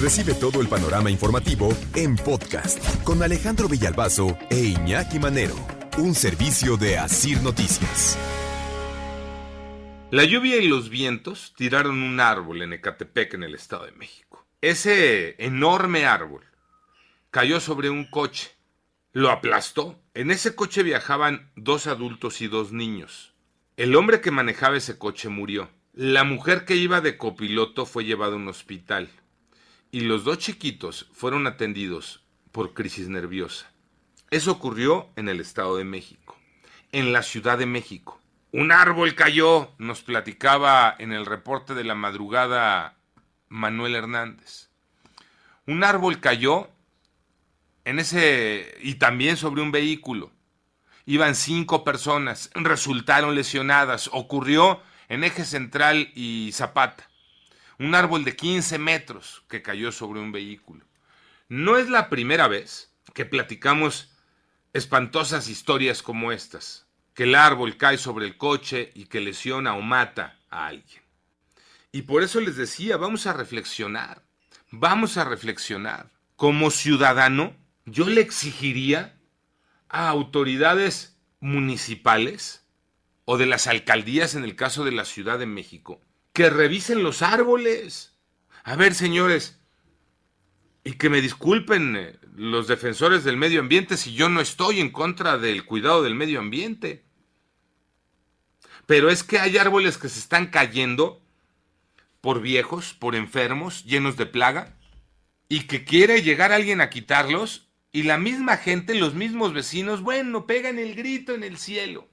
Recibe todo el panorama informativo en podcast con Alejandro Villalbazo e Iñaki Manero, un servicio de Asir Noticias. La lluvia y los vientos tiraron un árbol en Ecatepec, en el Estado de México. Ese enorme árbol cayó sobre un coche, lo aplastó. En ese coche viajaban dos adultos y dos niños. El hombre que manejaba ese coche murió. La mujer que iba de copiloto fue llevada a un hospital y los dos chiquitos fueron atendidos por crisis nerviosa. Eso ocurrió en el Estado de México. En la Ciudad de México. Un árbol cayó, nos platicaba en el reporte de la madrugada Manuel Hernández. Un árbol cayó en ese y también sobre un vehículo. Iban cinco personas, resultaron lesionadas. Ocurrió en Eje Central y Zapata un árbol de 15 metros que cayó sobre un vehículo. No es la primera vez que platicamos espantosas historias como estas, que el árbol cae sobre el coche y que lesiona o mata a alguien. Y por eso les decía, vamos a reflexionar, vamos a reflexionar. Como ciudadano, yo le exigiría a autoridades municipales o de las alcaldías en el caso de la Ciudad de México que revisen los árboles. A ver, señores, y que me disculpen eh, los defensores del medio ambiente si yo no estoy en contra del cuidado del medio ambiente. Pero es que hay árboles que se están cayendo por viejos, por enfermos, llenos de plaga, y que quiere llegar alguien a quitarlos, y la misma gente, los mismos vecinos, bueno, pegan el grito en el cielo.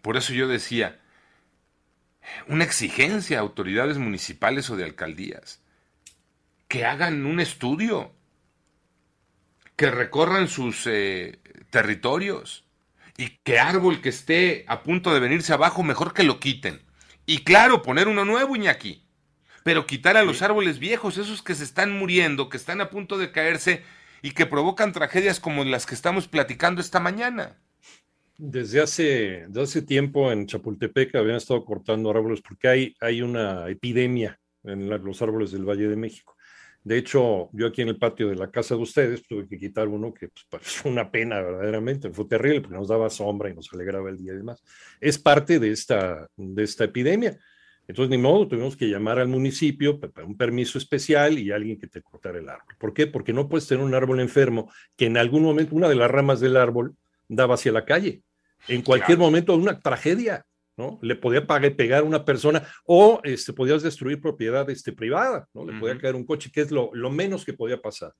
Por eso yo decía, una exigencia a autoridades municipales o de alcaldías que hagan un estudio, que recorran sus eh, territorios y que árbol que esté a punto de venirse abajo, mejor que lo quiten. Y claro, poner uno nuevo, Iñaki. Pero quitar a los árboles viejos, esos que se están muriendo, que están a punto de caerse y que provocan tragedias como las que estamos platicando esta mañana. Desde hace, hace tiempo en Chapultepec habían estado cortando árboles porque hay, hay una epidemia en los árboles del Valle de México. De hecho, yo aquí en el patio de la casa de ustedes tuve que quitar uno que pues, fue una pena verdaderamente, fue terrible porque nos daba sombra y nos alegraba el día y demás. Es parte de esta, de esta epidemia. Entonces, ni modo, tuvimos que llamar al municipio para un permiso especial y alguien que te cortara el árbol. ¿Por qué? Porque no puedes tener un árbol enfermo que en algún momento una de las ramas del árbol daba hacia la calle en cualquier momento una tragedia, ¿no? Le podía pegar a una persona o este, podías destruir propiedad este, privada, ¿no? Le podía caer un coche, que es lo, lo, menos que podía pasar.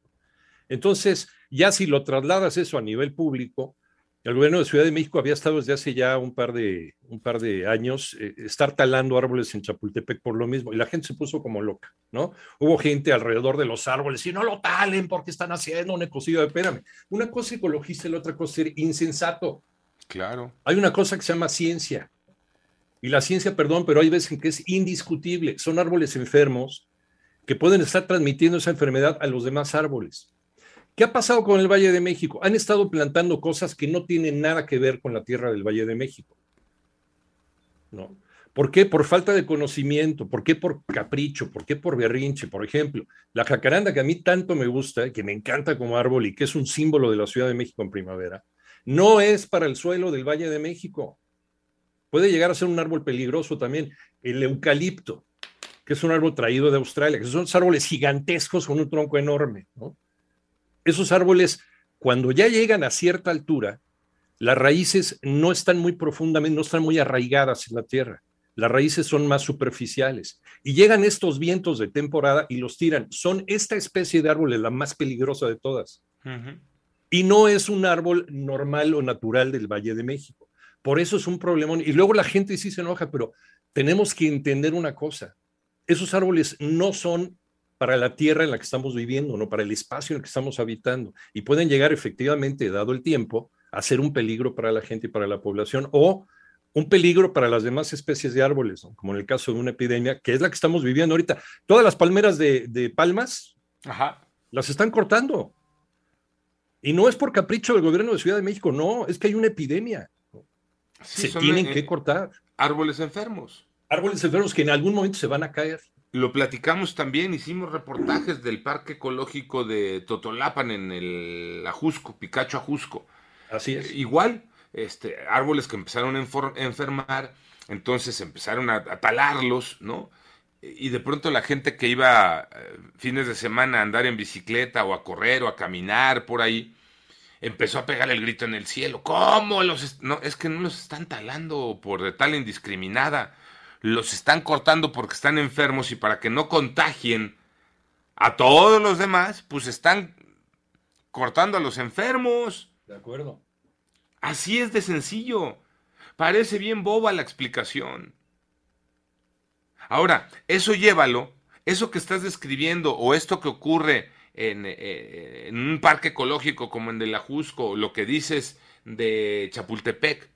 Entonces, ya si lo trasladas eso a nivel público, el gobierno de Ciudad de México había estado desde hace ya un par de, un par de años eh, estar talando árboles en Chapultepec por lo mismo, y la gente se puso como loca, ¿no? Hubo gente alrededor de los árboles y no lo talen porque están haciendo un ecocidio. Espérame, una cosa ecologista y la otra cosa es insensato. Claro. Hay una cosa que se llama ciencia. Y la ciencia, perdón, pero hay veces en que es indiscutible. Son árboles enfermos que pueden estar transmitiendo esa enfermedad a los demás árboles. ¿Qué ha pasado con el Valle de México? Han estado plantando cosas que no tienen nada que ver con la tierra del Valle de México. ¿No? ¿Por qué? Por falta de conocimiento. ¿Por qué? Por capricho. ¿Por qué? Por berrinche. Por ejemplo, la jacaranda que a mí tanto me gusta, que me encanta como árbol y que es un símbolo de la Ciudad de México en primavera, no es para el suelo del Valle de México. Puede llegar a ser un árbol peligroso también. El eucalipto, que es un árbol traído de Australia, que son árboles gigantescos con un tronco enorme. Esos árboles, cuando ya llegan a cierta altura, las raíces no están muy profundamente, no están muy arraigadas en la tierra. Las raíces son más superficiales. Y llegan estos vientos de temporada y los tiran. Son esta especie de árboles la más peligrosa de todas y no es un árbol normal o natural del Valle de México. Por eso es un problemón. Y luego la gente sí se enoja, pero tenemos que entender una cosa. Esos árboles no son para la tierra en la que estamos viviendo, no para el espacio en el que estamos habitando. Y pueden llegar efectivamente, dado el tiempo, a ser un peligro para la gente y para la población o un peligro para las demás especies de árboles, como en el caso de una epidemia, que es la que estamos viviendo ahorita. Todas las palmeras de, palmas las están cortando. Y no es por capricho del gobierno de Ciudad de México, no, es que hay una epidemia. se tienen que cortar. Árboles enfermos. Árboles enfermos que en algún momento se van a caer. Lo platicamos también, hicimos reportajes del Parque Ecológico de Totolapan en el Ajusco, Picacho Ajusco. Así es. Igual, este, árboles que empezaron a enfermar, entonces empezaron a, talarlos, ¿no? Y de pronto la gente que iba eh, fines de semana a andar en bicicleta o a correr o a caminar por ahí, empezó a pegar el grito en el cielo. ¿Cómo los.? No, es que no los están talando por de tal indiscriminada. Los están cortando porque están enfermos y para que no contagien a todos los demás, pues están cortando a los enfermos. De acuerdo. Así es de sencillo. Parece bien boba la explicación. Ahora, eso llévalo, eso que estás describiendo o esto que ocurre eh, en, un parque ecológico como en el Ajusco, lo que dices de Chapultepec,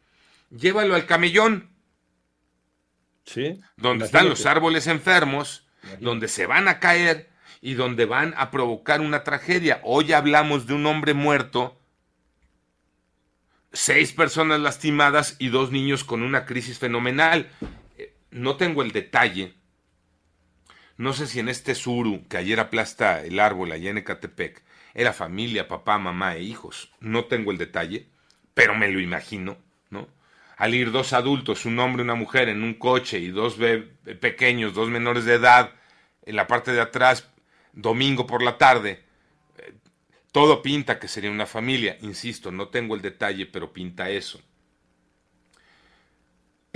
llévalo al camellón. Sí. Donde están los árboles enfermos, donde se van a caer y donde van a provocar una tragedia. Hoy hablamos de un hombre muerto, seis personas lastimadas y dos niños con una crisis fenomenal. No tengo el detalle no sé si en este suru que ayer aplasta el árbol allá en Ecatepec era familia, papá, mamá e hijos. No tengo el detalle, pero me lo imagino, ¿no? Al ir dos adultos, un hombre y una mujer en un coche y dos pequeños, dos menores de edad, en la parte de atrás, domingo por la tarde, eh, todo pinta que sería una familia. Insisto, no tengo el detalle, pero pinta eso.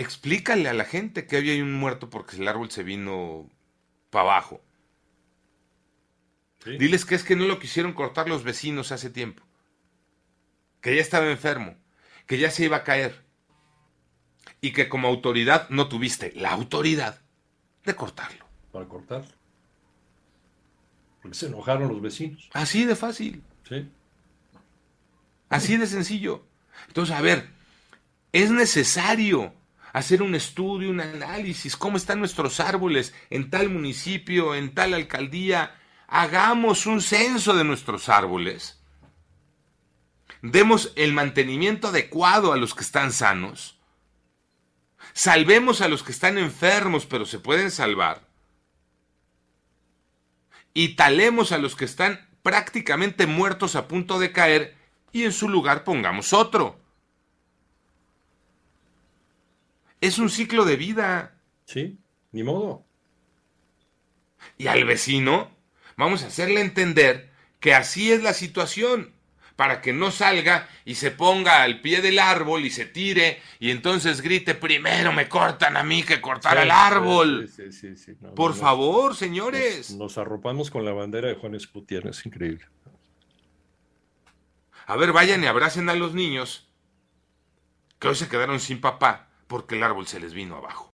Explícale a la gente que había un muerto porque el árbol se vino para abajo. Diles que es que no lo quisieron cortar los vecinos hace tiempo. Que ya estaba enfermo. Que ya se iba a caer. Y que como autoridad no tuviste la autoridad de cortarlo. Para cortarlo. Porque se enojaron los vecinos. Así de fácil. Sí. Así de sencillo. Entonces, a ver, es necesario hacer un estudio, un análisis, cómo están nuestros árboles en tal municipio, en tal alcaldía. Hagamos un censo de nuestros árboles. Demos el mantenimiento adecuado a los que están sanos. Salvemos a los que están enfermos, pero se pueden salvar. Y talemos a los que están prácticamente muertos a punto de caer y en su lugar pongamos otro. Es un ciclo de vida. Sí, ni modo. Y al vecino vamos a hacerle entender que así es la situación, para que no salga y se ponga al pie del árbol y se tire y entonces grite, primero me cortan a mí que cortar al árbol. Sí, sí, sí, Por favor, señores. Nos, arropamos con la bandera de Juan Escutier, es increíble. A ver, vayan y abracen a los niños que hoy se quedaron sin papá porque el árbol se les vino abajo.